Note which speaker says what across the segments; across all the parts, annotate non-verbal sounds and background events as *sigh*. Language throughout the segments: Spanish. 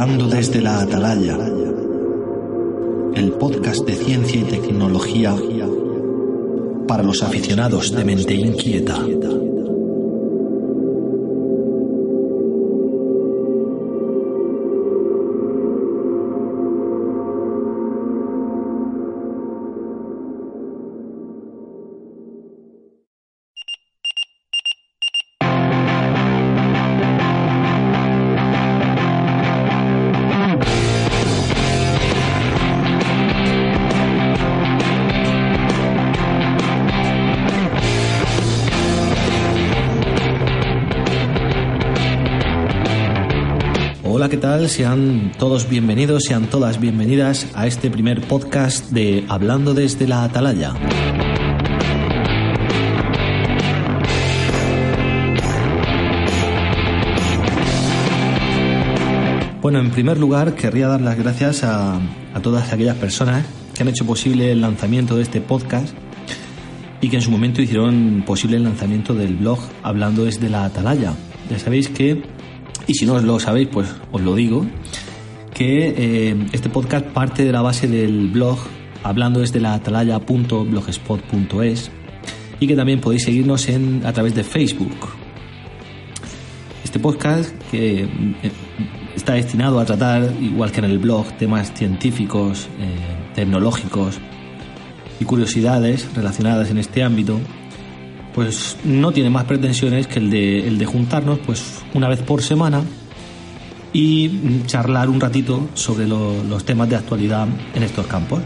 Speaker 1: Hablando desde la Atalaya, el podcast de ciencia y tecnología para los aficionados de mente inquieta. Hola, ¿qué tal? Sean todos bienvenidos, sean todas bienvenidas a este primer podcast de Hablando desde la Atalaya. Bueno, en primer lugar, querría dar las gracias a, a todas aquellas personas que han hecho posible el lanzamiento de este podcast y que en su momento hicieron posible el lanzamiento del blog Hablando desde la Atalaya. Ya sabéis que y si no os lo sabéis, pues os lo digo, que eh, este podcast parte de la base del blog hablando desde la atalaya.blogspot.es y que también podéis seguirnos en, a través de Facebook. Este podcast que eh, está destinado a tratar, igual que en el blog, temas científicos, eh, tecnológicos y curiosidades relacionadas en este ámbito, pues no tiene más pretensiones que el de, el de juntarnos pues una vez por semana y charlar un ratito sobre lo, los temas de actualidad en estos campos.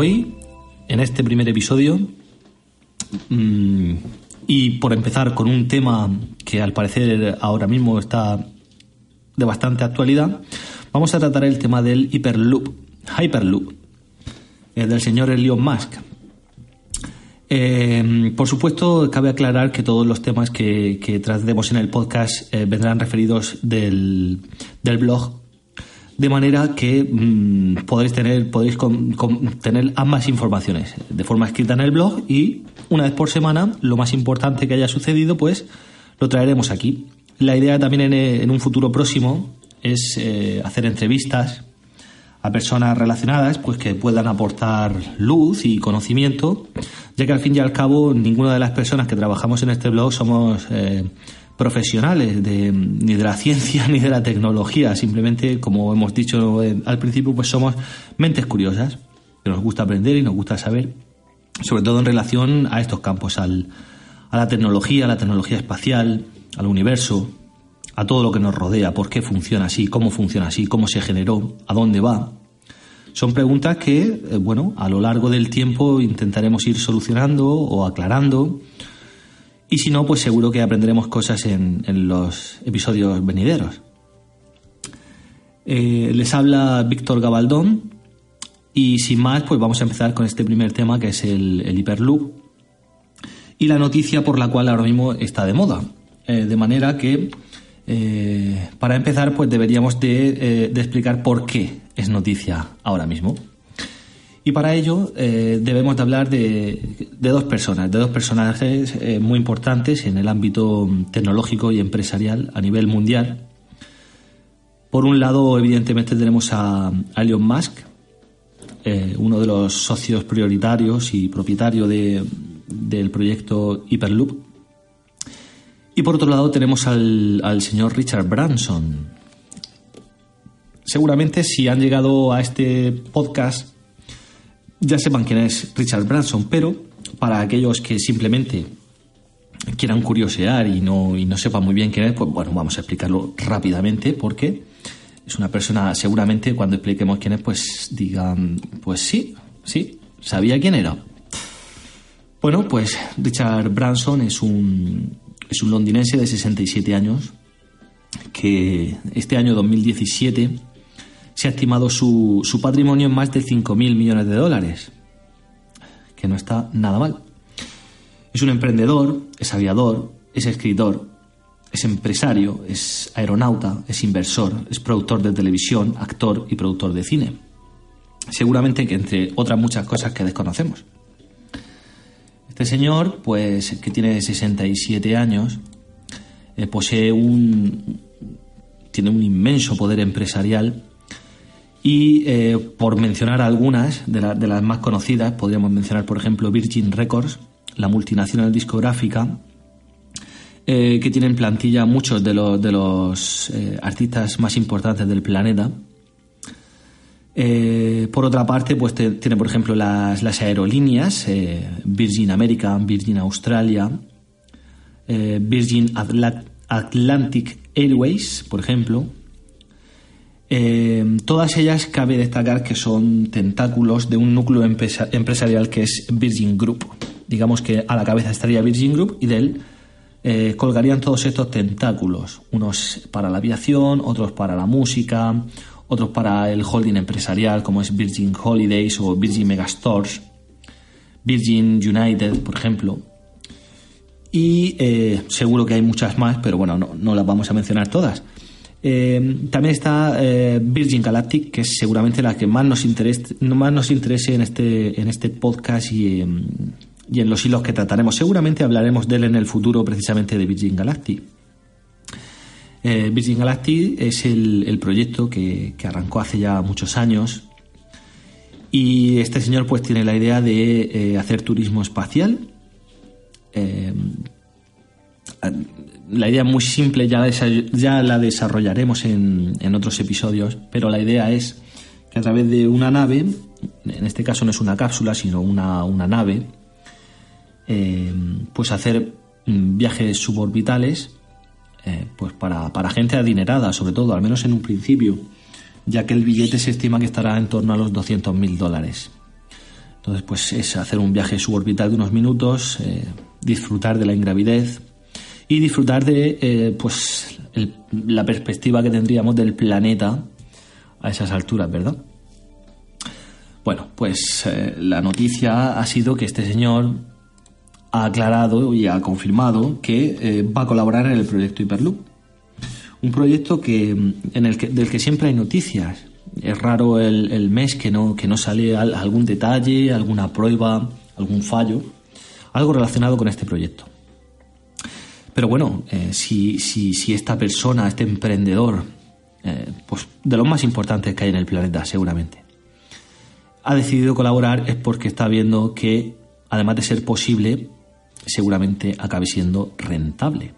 Speaker 1: Hoy, en este primer episodio, mmm, y por empezar con un tema que al parecer ahora mismo está de bastante actualidad, vamos a tratar el tema del Hyperloop, Hyperloop, eh, del señor Elon Musk. Eh, por supuesto, cabe aclarar que todos los temas que, que tratemos en el podcast eh, vendrán referidos del, del blog de manera que mmm, podréis tener podéis con, tener ambas informaciones de forma escrita en el blog y una vez por semana lo más importante que haya sucedido pues lo traeremos aquí. La idea también en, en un futuro próximo es eh, hacer entrevistas a personas relacionadas pues que puedan aportar luz y conocimiento ya que al fin y al cabo ninguna de las personas que trabajamos en este blog somos eh, profesionales de, ni de la ciencia *laughs* ni de la tecnología, simplemente, como hemos dicho al principio, pues somos mentes curiosas, que nos gusta aprender y nos gusta saber, sobre todo en relación a estos campos, al, a la tecnología, a la tecnología espacial, al universo, a todo lo que nos rodea, por qué funciona así, cómo funciona así, cómo se generó, a dónde va. Son preguntas que, bueno, a lo largo del tiempo intentaremos ir solucionando o aclarando y si no, pues seguro que aprenderemos cosas en, en los episodios venideros. Eh, les habla Víctor Gabaldón y sin más, pues vamos a empezar con este primer tema que es el, el Hyperloop y la noticia por la cual ahora mismo está de moda. Eh, de manera que, eh, para empezar, pues deberíamos de, de explicar por qué es noticia ahora mismo. Y para ello eh, debemos de hablar de, dos personas, de dos personajes eh, muy importantes en el ámbito tecnológico y empresarial a nivel mundial. Por un lado, evidentemente, tenemos a, Elon Musk, eh, uno de los socios prioritarios y propietario de, del proyecto Hyperloop. Y por otro lado, tenemos al, al señor Richard Branson. Seguramente, si han llegado a este podcast, ya sepan quién es Richard Branson, pero para aquellos que simplemente quieran curiosear y no, y no sepan muy bien quién es, pues bueno, vamos a explicarlo rápidamente porque es una persona, seguramente cuando expliquemos quién es, pues digan, pues sí, sí, sabía quién era. Bueno, pues Richard Branson es un, es un londinense de 67 años que este año 2017 se ha estimado su, patrimonio en más de 5.000 millones de dólares, que no está nada mal. Es un emprendedor, es aviador, es escritor, es empresario, es aeronauta, es inversor, es productor de televisión, actor y productor de cine. Seguramente que entre otras muchas cosas que desconocemos. Este señor, pues que tiene 67 años, eh, posee un tiene un inmenso poder empresarial y eh, por mencionar algunas de, las más conocidas, podríamos mencionar, por ejemplo, Virgin Records, la multinacional discográfica, eh, que tiene en plantilla muchos de los, de los artistas más importantes del planeta. por otra parte, pues tiene, por ejemplo, las, las aerolíneas, Virgin America, Virgin Australia, Virgin Atlantic Airways, por ejemplo. Eh, todas ellas cabe destacar que son tentáculos de un núcleo empresarial que es Virgin Group. Digamos que a la cabeza estaría Virgin Group y de él eh, colgarían todos estos tentáculos, unos para la aviación, otros para la música, otros para el holding empresarial como es Virgin Holidays o Virgin Megastores, Virgin United, por ejemplo. Y eh, seguro que hay muchas más, pero bueno, no, las vamos a mencionar todas. Eh, también está eh, Virgin Galactic, que es seguramente la que más nos interese, más nos interese en este, en este podcast y, y, en los hilos que trataremos. Seguramente hablaremos de él en el futuro, precisamente de Virgin Galactic. Virgin Galactic es el, proyecto que, que, arrancó hace ya muchos años y este señor pues tiene la idea de hacer turismo espacial eh, la idea es muy simple, ya la, desarrollaremos en, otros episodios, pero la idea es que a través de una nave, en este caso no es una cápsula, sino una, nave, eh, pues hacer viajes suborbitales eh, pues para, gente adinerada, sobre todo, al menos en un principio, ya que el billete se estima que estará en torno a los 200.000 dólares. Entonces, pues es hacer un viaje suborbital de unos minutos, disfrutar de la ingravidez y disfrutar de eh, pues la perspectiva que tendríamos del planeta a esas alturas, ¿verdad? Bueno, pues eh, la noticia ha sido que este señor ha aclarado y ha confirmado que eh, va a colaborar en el proyecto Hyperloop. Un proyecto que, en el que, del que siempre hay noticias. Es raro el, el mes que no, que no sale algún detalle, alguna prueba, algún fallo algo relacionado con este proyecto. Pero bueno, eh, si, si, esta persona, este emprendedor, eh, pues de los más importantes que hay en el planeta, seguramente, ha decidido colaborar es porque está viendo que, además de ser posible, seguramente acabe siendo rentable.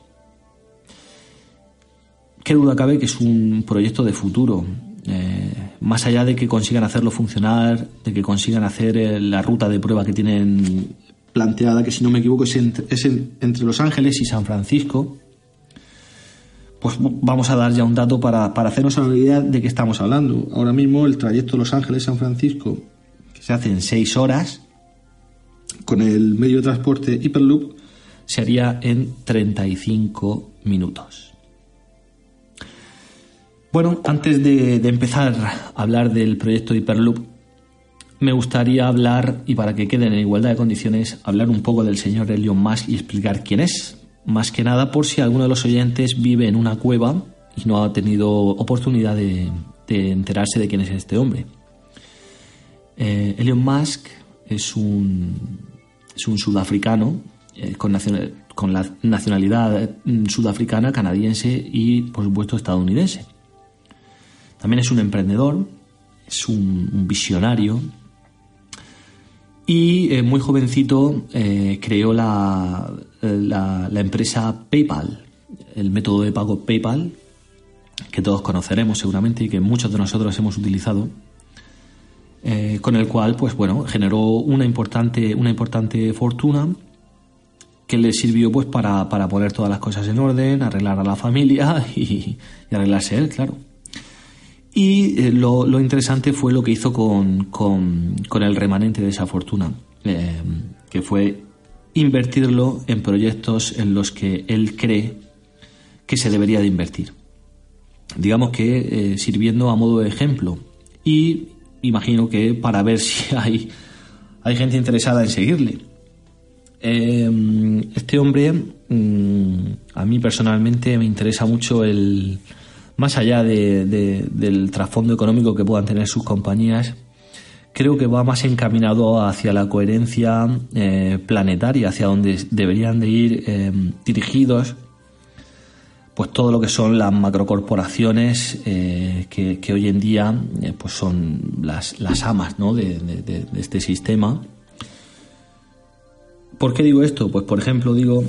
Speaker 1: Qué duda cabe que es un proyecto de futuro. Eh, más allá de que consigan hacerlo funcionar, de que consigan hacer la ruta de prueba que tienen planteada, que si no me equivoco es, entre, Los Ángeles y San Francisco, pues vamos a dar ya un dato para, hacernos una idea de qué estamos hablando. Ahora mismo el trayecto Los Ángeles-San Francisco, que se hace en seis horas, con el medio de transporte Hyperloop, se haría en 35 minutos. Bueno, antes de, de empezar a hablar del proyecto Hyperloop, me gustaría hablar, y para que queden en igualdad de condiciones, hablar un poco del señor Elon Musk y explicar quién es. Más que nada por si alguno de los oyentes vive en una cueva y no ha tenido oportunidad de, enterarse de quién es este hombre. Eh, Elon Musk es un, es un sudafricano eh, con, la nacionalidad mm, sudafricana, canadiense y, por supuesto, estadounidense. También es un emprendedor, es un visionario, y eh, muy jovencito eh, creó la, la, empresa PayPal, el método de pago PayPal, que todos conoceremos seguramente y que muchos de nosotros hemos utilizado, eh, con el cual, pues bueno, generó una importante, una importante fortuna que le sirvió pues para, para poner todas las cosas en orden, arreglar a la familia *laughs* y, y arreglarse él, claro. Y eh, lo, interesante fue lo que hizo con, el remanente de esa fortuna, eh, que fue invertirlo en proyectos en los que él cree que se debería de invertir. Digamos que eh, sirviendo a modo de ejemplo. Y imagino que para ver *laughs* si hay, hay gente interesada en seguirle. este hombre mm, a mí personalmente me interesa mucho el, más allá del trasfondo económico que puedan tener sus compañías, creo que va más encaminado hacia la coherencia eh, planetaria, hacia donde deberían de ir eh, dirigidos pues todo lo que son las macrocorporaciones eh, que, hoy en día pues son las, las amas de, este sistema. ¿Por qué digo esto? Pues por ejemplo digo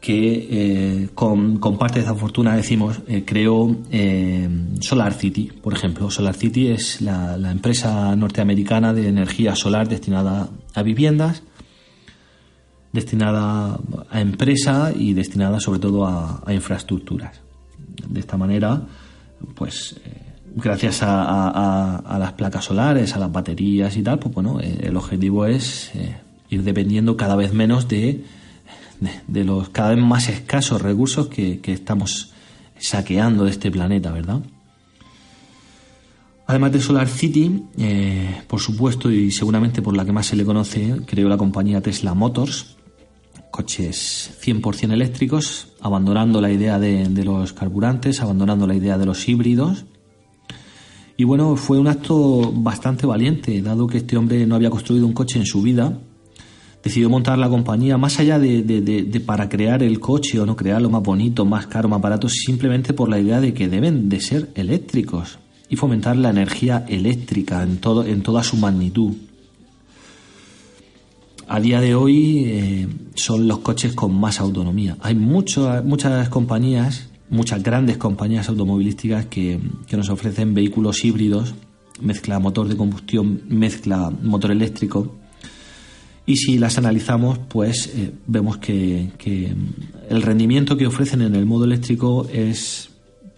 Speaker 1: que eh, con, parte de esa fortuna decimos eh, creó eh, por ejemplo. Solar City es la, empresa norteamericana de energía solar destinada a viviendas, destinada a empresa y destinada sobre todo a, infraestructuras. De esta manera, pues gracias a, las placas solares, a las baterías y tal, pues bueno, el objetivo es ir dependiendo cada vez menos de de, los cada vez más escasos recursos que, estamos saqueando de este planeta, ¿verdad? Además de Solar City, eh, por supuesto, y seguramente por la que más se le conoce, creó la compañía Tesla Motors, coches 100% eléctricos, abandonando la idea de, de, los carburantes, abandonando la idea de los híbridos. Y bueno, fue un acto bastante valiente, dado que este hombre no había construido un coche en su vida decidió montar la compañía más allá de, para crear el coche o no crearlo más bonito, más caro, más barato, simplemente por la idea de que deben de ser eléctricos y fomentar la energía eléctrica en, todo, en toda su magnitud. A día de hoy eh, son los coches con más autonomía. Hay muchas compañías, muchas grandes compañías automovilísticas que, que nos ofrecen vehículos híbridos, mezcla motor de combustión, mezcla motor eléctrico, y si las analizamos, pues eh, vemos que, el rendimiento que ofrecen en el modo eléctrico es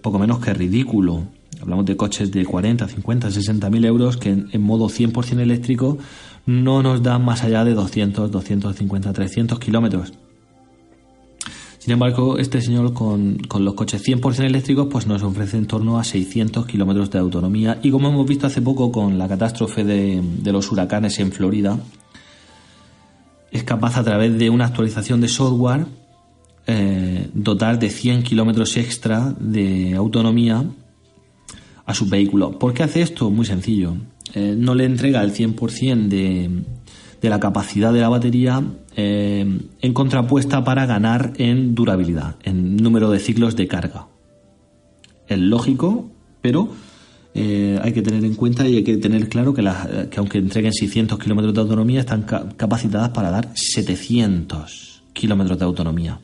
Speaker 1: poco menos que ridículo. Hablamos de coches de 40, 50, 60 mil euros que en, modo 100% eléctrico no nos dan más allá de 200, 250, 300 kilómetros. Sin embargo, este señor con, los coches 100% eléctricos pues nos ofrece en torno a 600 kilómetros de autonomía y como hemos visto hace poco con la catástrofe de los huracanes en Florida, es capaz a través de una actualización de software eh, dotar de 100 kilómetros extra de autonomía a su vehículo. ¿Por qué hace esto? Muy sencillo. Eh, no le entrega el 100% de, de la capacidad de la batería eh, en contrapuesta para ganar en durabilidad, en número de ciclos de carga. Es lógico, pero eh, hay que tener en cuenta y hay que tener claro que, que aunque entreguen 600 kilómetros de autonomía, están capacitadas para dar 700 kilómetros de autonomía.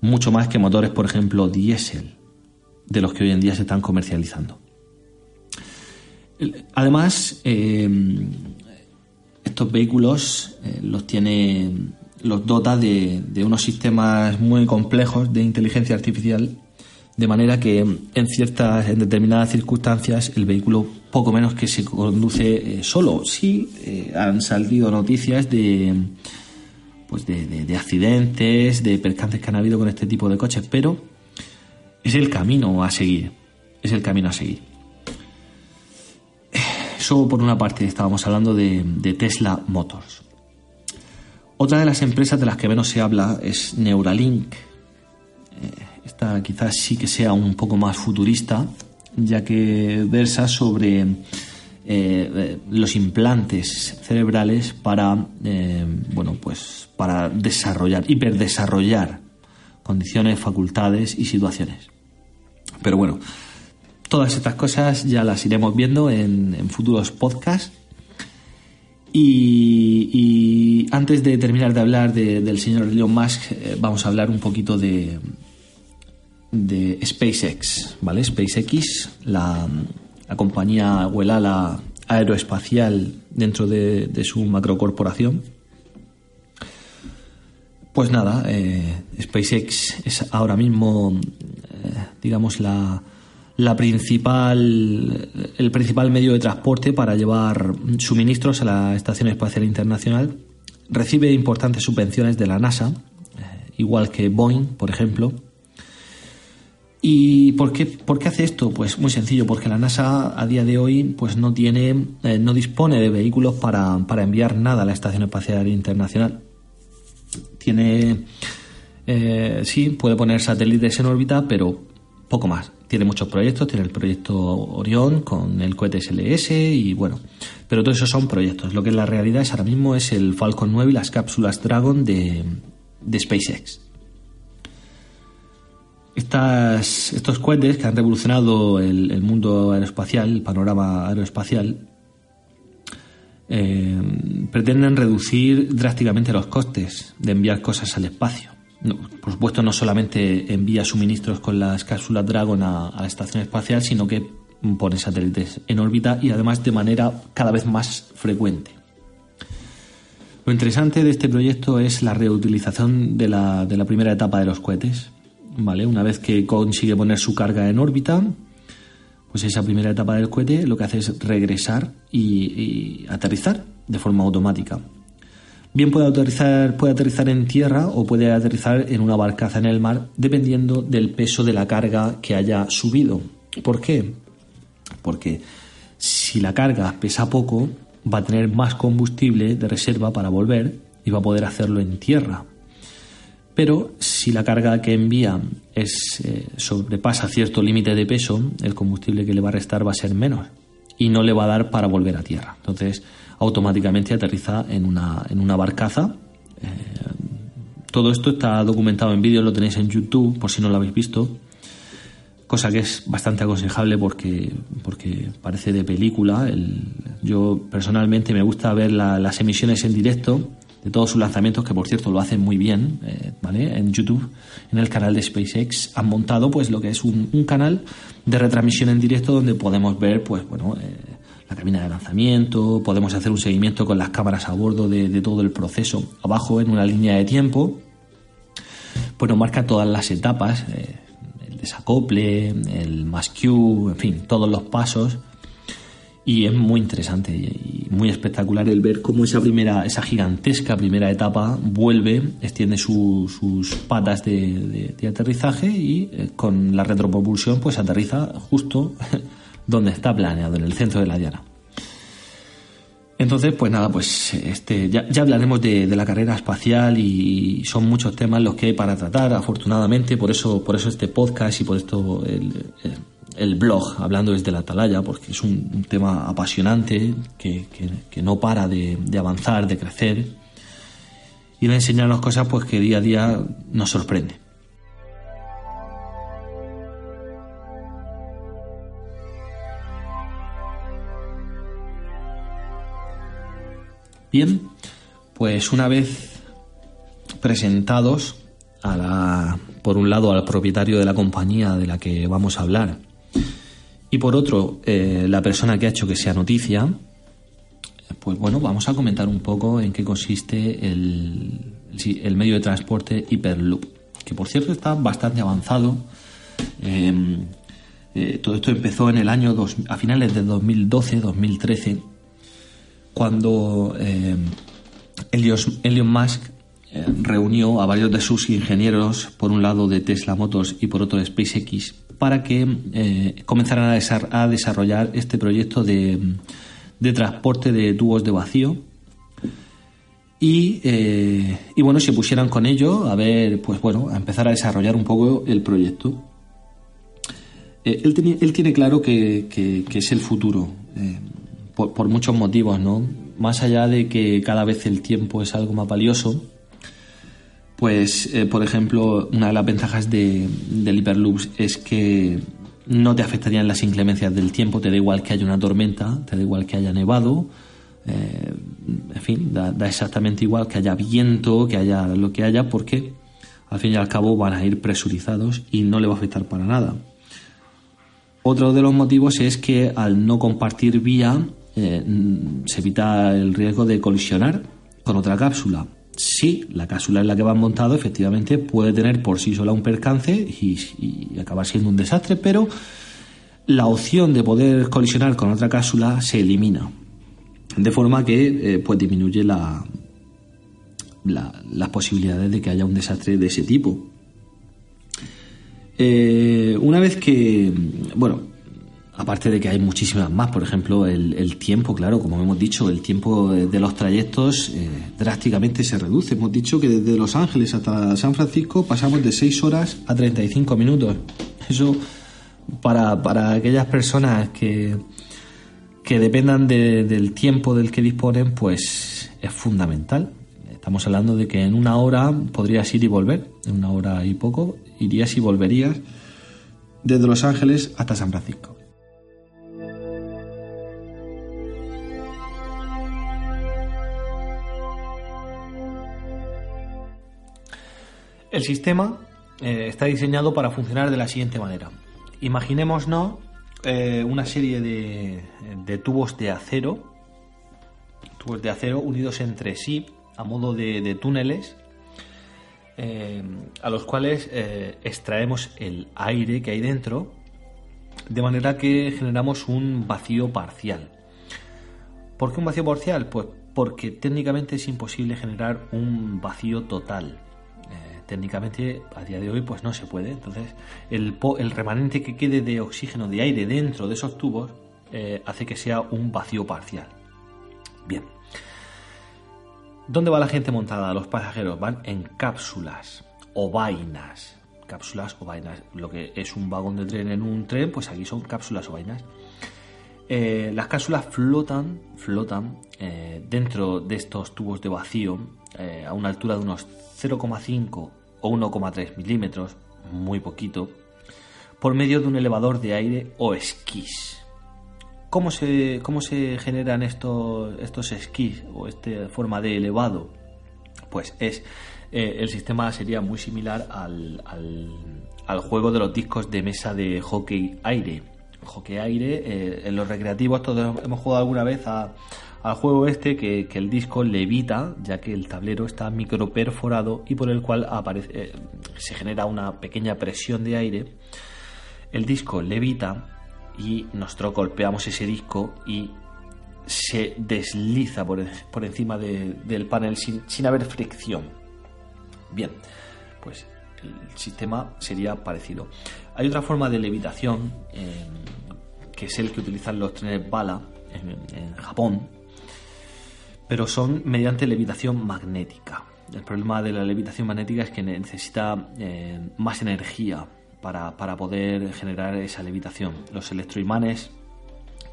Speaker 1: Mucho más que motores, por ejemplo, diésel, de los que hoy en día se están comercializando. Además, eh, estos vehículos eh, los tiene, los dota de unos sistemas muy complejos de inteligencia artificial de manera que en ciertas, en determinadas circunstancias, el vehículo poco menos que se conduce eh, solo. Sí, eh, han salido noticias de, pues de, accidentes, de percances que han habido con este tipo de coches, pero es el camino a seguir. Es el camino a seguir. Eso por una parte estábamos hablando de, de Tesla Motors. Otra de las empresas de las que menos se habla es Neuralink. Quizás sí que sea un poco más futurista, ya que versa sobre eh, los implantes cerebrales para, eh, bueno, pues para desarrollar, hiperdesarrollar condiciones, facultades y situaciones. Pero bueno, todas estas cosas ya las iremos viendo en, futuros podcasts. Y, antes de terminar de hablar del señor Elon Musk, eh, vamos a hablar un poquito de, de SpaceX, ¿vale? SpaceX, la, compañía o el ala aeroespacial dentro de, su macrocorporación. Pues nada, eh, SpaceX es ahora mismo, eh, digamos, la, la principal, el principal medio de transporte para llevar suministros a la Estación Espacial Internacional. Recibe importantes subvenciones de la NASA, eh, igual que Boeing, por ejemplo ¿Y por qué, por qué hace esto? Pues muy sencillo, porque la NASA a día de hoy pues no tiene, eh, no dispone de vehículos para, enviar nada a la Estación Espacial Internacional. Tiene Eh, sí, puede poner satélites en órbita, pero poco más. Tiene muchos proyectos, tiene el proyecto Orión con el cohete SLS y bueno, pero todos esos son proyectos. Lo que en la realidad es ahora mismo es el Falcon 9 y las cápsulas Dragon de, de SpaceX. Estos cohetes que han revolucionado el, mundo aeroespacial, el panorama aeroespacial, eh, pretenden reducir drásticamente los costes de enviar cosas al espacio. por supuesto, no solamente envía suministros con las cápsulas Dragon a, la estación espacial, sino que pone satélites en órbita y además de manera cada vez más frecuente. Lo interesante de este proyecto es la reutilización de la primera etapa de los cohetes. ¿Vale? Una vez que consigue poner su carga en órbita, pues esa primera etapa del cohete lo que hace es regresar y, aterrizar de forma automática. Bien puede aterrizar, puede aterrizar en tierra o puede aterrizar en una barcaza en el mar, dependiendo del peso de la carga que haya subido. ¿Por qué? Porque si la carga pesa poco, va a tener más combustible de reserva para volver y va a poder hacerlo en tierra pero si la carga que envía eh, sobrepasa cierto límite de peso, el combustible que le va a restar va a ser menos y no le va a dar para volver a tierra. Entonces, automáticamente aterriza en una, en una barcaza. Eh, todo esto está documentado en vídeo, lo tenéis en YouTube por si no lo habéis visto. Cosa que es bastante aconsejable porque, porque parece de película. yo personalmente me gusta ver las emisiones en directo de todos sus lanzamientos, que por cierto lo hacen muy bien, eh, ¿vale? En YouTube, en el canal de SpaceX, han montado pues lo que es un, canal de retransmisión en directo donde podemos ver, pues bueno, eh, la cabina de lanzamiento, podemos hacer un seguimiento con las cámaras a bordo de, todo el proceso. Abajo, en una línea de tiempo, pues nos marca todas las etapas, eh, el desacople, el mass en fin, todos los pasos y es muy interesante y muy espectacular el ver cómo esa primera, esa gigantesca primera etapa vuelve, extiende sus patas de, aterrizaje y eh, con la retropropulsión pues aterriza justo *laughs* donde está planeado, en el centro de la diana. Entonces, pues nada, pues este, ya, hablaremos de, la carrera espacial y son muchos temas los que hay para tratar, afortunadamente, por eso, por eso este podcast y por esto el el blog, hablando desde la atalaya, porque es un, tema apasionante que, no para de, avanzar, de crecer y de enseñarnos cosas pues que día a día nos sorprende. Bien, pues una vez presentados a la, por un lado al propietario de la compañía de la que vamos a hablar y por otro, eh, la persona que ha hecho que sea noticia, pues bueno, vamos a comentar un poco en qué consiste el, el medio de transporte Hyperloop, que por cierto está bastante avanzado. Em, eh, todo esto empezó en el año a finales de 2012-2013, cuando eh, Elon Musk eh, reunió a varios de sus ingenieros, por un lado de Tesla Motors y por otro de SpaceX, para que eh, comenzaran a, desarrollar este proyecto de, transporte de tubos de vacío. Eh, y, bueno, se pusieran con ello a ver, pues bueno, a empezar a desarrollar un poco el proyecto. Eh, él, tiene claro que, es el futuro, por, por, muchos motivos, ¿no? Más allá de que cada vez el tiempo es algo más valioso, pues, eh, por ejemplo, una de las ventajas de, del Hyperloop es que no te afectarían las inclemencias del tiempo, te da igual que haya una tormenta, te da igual que haya nevado, eh, en fin, da, exactamente igual que haya viento, que haya lo que haya, porque al fin y al cabo van a ir presurizados y no le va a afectar para nada. Otro de los motivos es que al no compartir vía eh, se evita el riesgo de colisionar con otra cápsula sí, la cápsula en la que van montado efectivamente puede tener por sí sola un percance y, acabar siendo un desastre, pero la opción de poder colisionar con otra cápsula se elimina. De forma que eh, pues disminuye la, las posibilidades de que haya un desastre de ese tipo. Eh, una vez que, bueno, Aparte de que hay muchísimas más, por ejemplo, el, tiempo, claro, como hemos dicho, el tiempo de los trayectos eh, drásticamente se reduce. Hemos dicho que desde Los Ángeles hasta San Francisco pasamos de 6 horas a 35 minutos. Eso para, para aquellas personas que, que dependan del tiempo del que disponen, pues es fundamental. Estamos hablando de que en una hora podrías ir y volver, en una hora y poco, irías y volverías desde Los Ángeles hasta San Francisco. El sistema eh, está diseñado para funcionar de la siguiente manera. Imaginémonos eh, una serie de, tubos de acero, tubos de acero unidos entre sí a modo de, túneles, eh, a los cuales extraemos el aire que hay dentro, de manera que generamos un vacío parcial. ¿Por qué un vacío parcial? Pues porque técnicamente es imposible generar un vacío total técnicamente a día de hoy pues no se puede. Entonces el, remanente que quede de oxígeno, de aire dentro de esos tubos eh, hace que sea un vacío parcial. Bien. ¿Dónde va la gente montada? Los pasajeros van en cápsulas o vainas. Cápsulas o vainas. Lo que es un vagón de tren en un tren, pues aquí son cápsulas o vainas. Eh, las cápsulas flotan, flotan eh, dentro de estos tubos de vacío a una altura de unos 0,5 o 1,3 milímetros, muy poquito, por medio de un elevador de aire o esquís. ¿Cómo se, cómo se generan estos, estos esquís o esta forma de elevado? Pues es eh, el sistema sería muy similar al, al, juego de los discos de mesa de hockey aire. Hockey aire, eh, en los recreativos todos hemos jugado alguna vez al juego este que, el disco levita, ya que el tablero está microperforado y por el cual aparece, eh, se genera una pequeña presión de aire. El disco levita y nosotros golpeamos ese disco y se desliza por, encima del panel sin, haber fricción. Bien, pues el sistema sería parecido. Hay otra forma de levitación, eh, que es el que utilizan los trenes bala en Japón, pero son mediante levitación magnética. El problema de la levitación magnética es que necesita eh, más energía para, poder generar esa levitación. Los electroimanes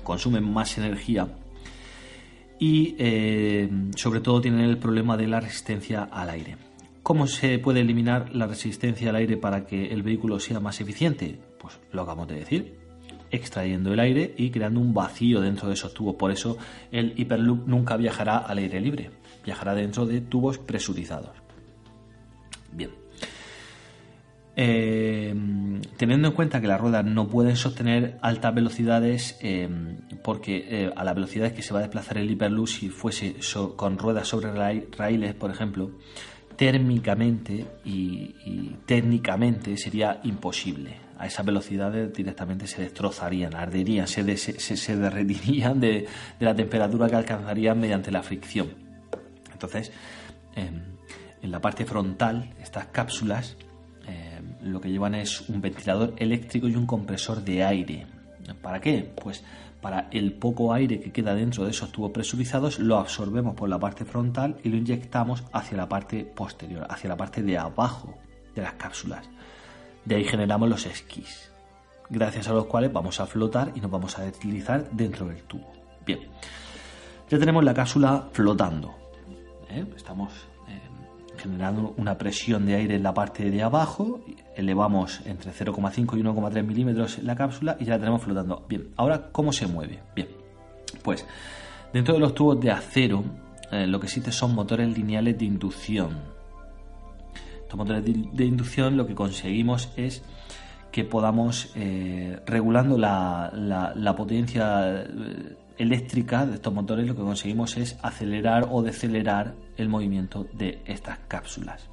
Speaker 1: consumen más energía y eh, sobre todo tienen el problema de la resistencia al aire. ¿Cómo se puede eliminar la resistencia al aire para que el vehículo sea más eficiente? Pues lo acabamos de decir, extrayendo el aire y creando un vacío dentro de esos tubos. Por eso el Hyperloop nunca viajará al aire libre, viajará dentro de tubos presurizados. Bien. Eh, teniendo en cuenta que las ruedas no pueden sostener altas velocidades eh, porque eh, a las velocidades que se va a desplazar el Hyperloop si fuese con ruedas sobre raíles, por ejemplo, térmicamente y técnicamente sería imposible a esas velocidades directamente se destrozarían, arderían, se, se, derretirían de, la temperatura que alcanzarían mediante la fricción. Entonces, em, en la parte frontal, estas cápsulas em, lo que llevan es un ventilador eléctrico y un compresor de aire. ¿Para qué? Pues para el poco aire que queda dentro de esos tubos presurizados lo absorbemos por la parte frontal y lo inyectamos hacia la parte posterior, hacia la parte de abajo de las cápsulas. De ahí generamos los esquís, gracias a los cuales vamos a flotar y nos vamos a deslizar dentro del tubo. Bien, ya tenemos la cápsula flotando. ¿eh? Estamos generando una presión de aire en la parte de abajo, elevamos entre 0,5 y 1,3 milímetros la cápsula y ya la tenemos flotando. Bien, ahora, ¿cómo se mueve? Bien, pues dentro de los tubos de acero eh, lo que existe son motores lineales de inducción estos motores de, inducción lo que conseguimos es que podamos, eh, regulando la, potencia eh, eléctrica de estos motores, lo que conseguimos es acelerar o decelerar el movimiento de estas cápsulas.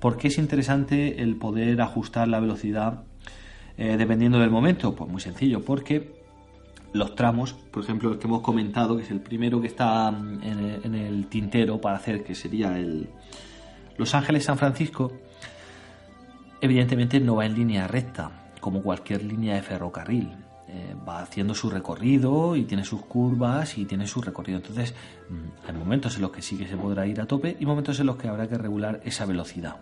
Speaker 1: ¿Por qué es interesante el poder ajustar la velocidad eh, dependiendo del momento? Pues muy sencillo, porque los tramos, por ejemplo, el que hemos comentado, que es el primero que está mm, en el tintero para hacer, que sería el, los Ángeles-San Francisco, evidentemente no va en línea recta, como cualquier línea de ferrocarril. Eh, va haciendo su recorrido y tiene sus curvas y tiene su recorrido. Entonces, mm, hay momentos en los que sí que se podrá ir a tope y momentos en los que habrá que regular esa velocidad.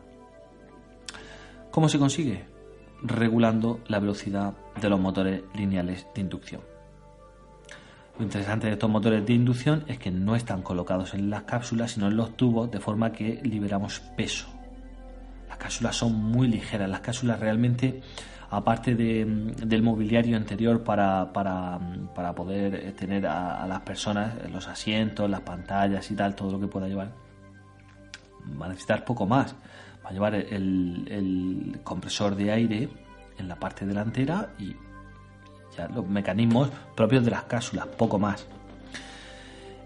Speaker 1: ¿Cómo se consigue? Regulando la velocidad de los motores lineales de inducción. Lo interesante de estos motores de inducción es que no están colocados en las cápsulas, sino en los tubos, de forma que liberamos peso. Las cápsulas son muy ligeras, las cápsulas realmente, aparte del mobiliario interior para, poder tener a, las personas, los asientos, las pantallas y tal, todo lo que pueda llevar, va a necesitar poco más. Va a llevar el compresor de aire en la parte delantera y los mecanismos propios de las cápsulas, poco más.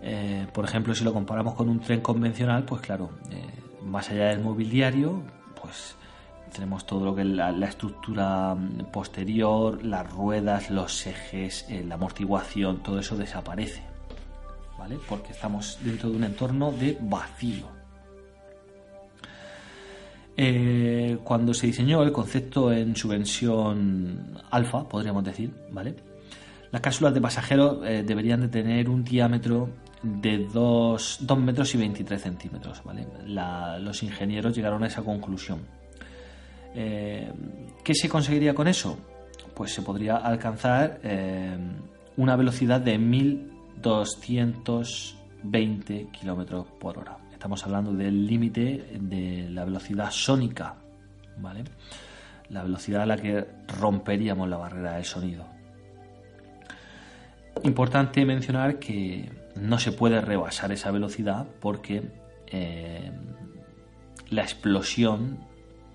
Speaker 1: Eh, por ejemplo, si lo comparamos con un tren convencional, pues claro, eh, más allá del mobiliario, pues tenemos todo lo que es la, estructura mm, posterior, las ruedas, los ejes, eh, la amortiguación, todo eso desaparece, ¿vale? Porque estamos dentro de un entorno de vacío. Eh, cuando se diseñó el concepto en su versión alfa, podríamos decir, ¿vale? Las cápsulas de pasajeros eh, deberían de tener un diámetro de 2, metros y 23 centímetros, ¿vale? los ingenieros llegaron a esa conclusión. Eh, ¿Qué se conseguiría con eso? Pues se podría alcanzar una velocidad de 1220 kilómetros por hora. Estamos hablando del límite de la velocidad sónica, ¿vale? La velocidad a la que romperíamos la barrera del sonido. Importante mencionar que no se puede rebasar esa velocidad porque eh, la explosión,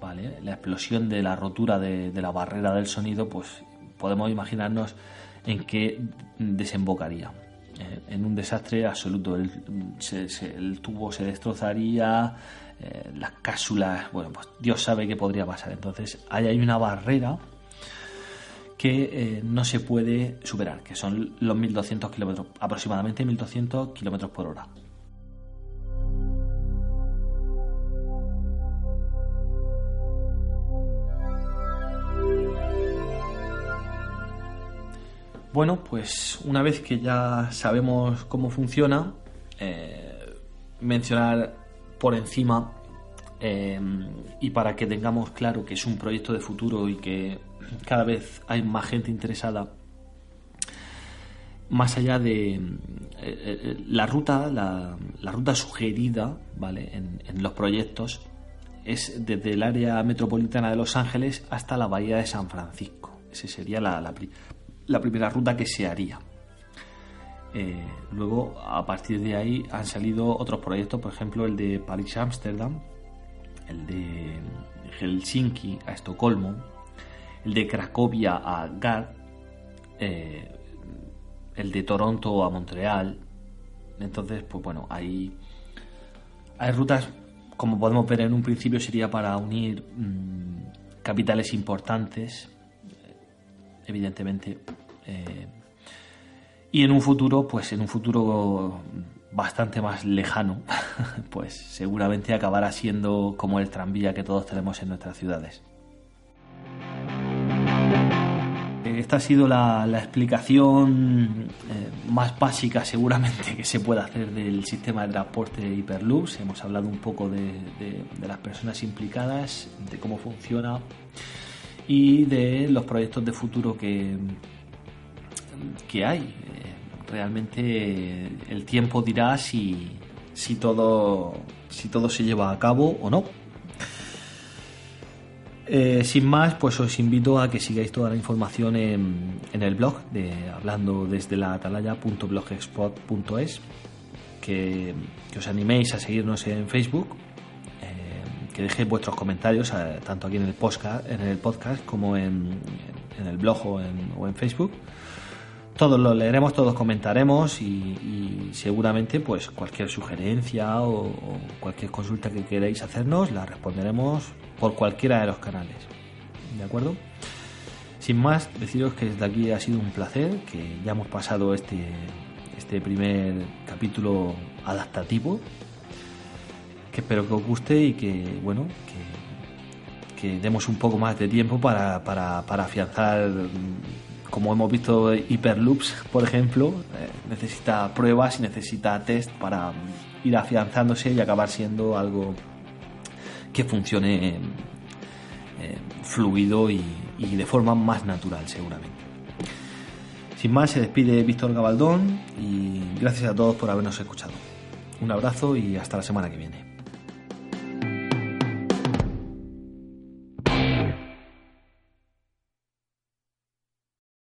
Speaker 1: ¿vale? La explosión de la rotura de, la barrera del sonido, pues podemos imaginarnos en qué desembocaría. Eh, en un desastre absoluto. El, tubo se destrozaría, eh, las cápsulas, bueno, pues Dios sabe qué podría pasar. Entonces, ahí hay una barrera que eh, no se puede superar, que son los 1200 kilómetros, aproximadamente 1200 kilómetros por hora. Bueno, pues una vez que ya sabemos cómo funciona, eh, mencionar por encima eh, y para que tengamos claro que es un proyecto de futuro y que cada vez hay más gente interesada, más allá de eh, la ruta, la, ruta sugerida, ¿vale? En, los proyectos es desde el área metropolitana de Los Ángeles hasta la bahía de San Francisco. Esa sería la, la, la primera ruta que se haría. Eh, luego, a partir de ahí, han salido otros proyectos, por ejemplo, el de París-Ámsterdam, el de Helsinki a Estocolmo, el de Cracovia a Gard, eh, el de Toronto a Montreal. Entonces, pues bueno, hay, hay rutas, como podemos ver en un principio, sería para unir mm, capitales importantes evidentemente. Eh, y en un futuro, pues en un futuro bastante más lejano, *laughs* pues seguramente acabará siendo como el tranvía que todos tenemos en nuestras ciudades. Esta ha sido la, explicación eh, más básica seguramente que se pueda hacer del sistema de transporte Hyperloops. Hemos hablado un poco de las personas implicadas, de cómo funciona y de los proyectos de futuro que, que hay. Eh, realmente el tiempo dirá si, si, todo, si todo se lleva a cabo o no. Eh, sin más, pues os invito a que sigáis toda la información en, en el blog de hablando desde la atalaya.blogspot.es que, que os animéis a seguirnos en Facebook que dejéis vuestros comentarios eh, tanto aquí en el podcast, en el podcast como en, el blog o en, Facebook. Todos los leeremos, todos comentaremos y, seguramente pues cualquier sugerencia o, cualquier consulta que queráis hacernos la responderemos por cualquiera de los canales. ¿De acuerdo? Sin más, deciros que desde aquí ha sido un placer, que ya hemos pasado este, este primer capítulo adaptativo que espero que os guste y que, bueno, que, demos un poco más de tiempo para, para, afianzar como hemos visto Hyperloops, por ejemplo, eh, necesita pruebas y necesita test para ir afianzándose y acabar siendo algo que funcione eh, fluido y de forma más natural seguramente. Sin más, se despide Víctor Gabaldón y gracias a todos por habernos escuchado. Un abrazo y hasta la semana que viene.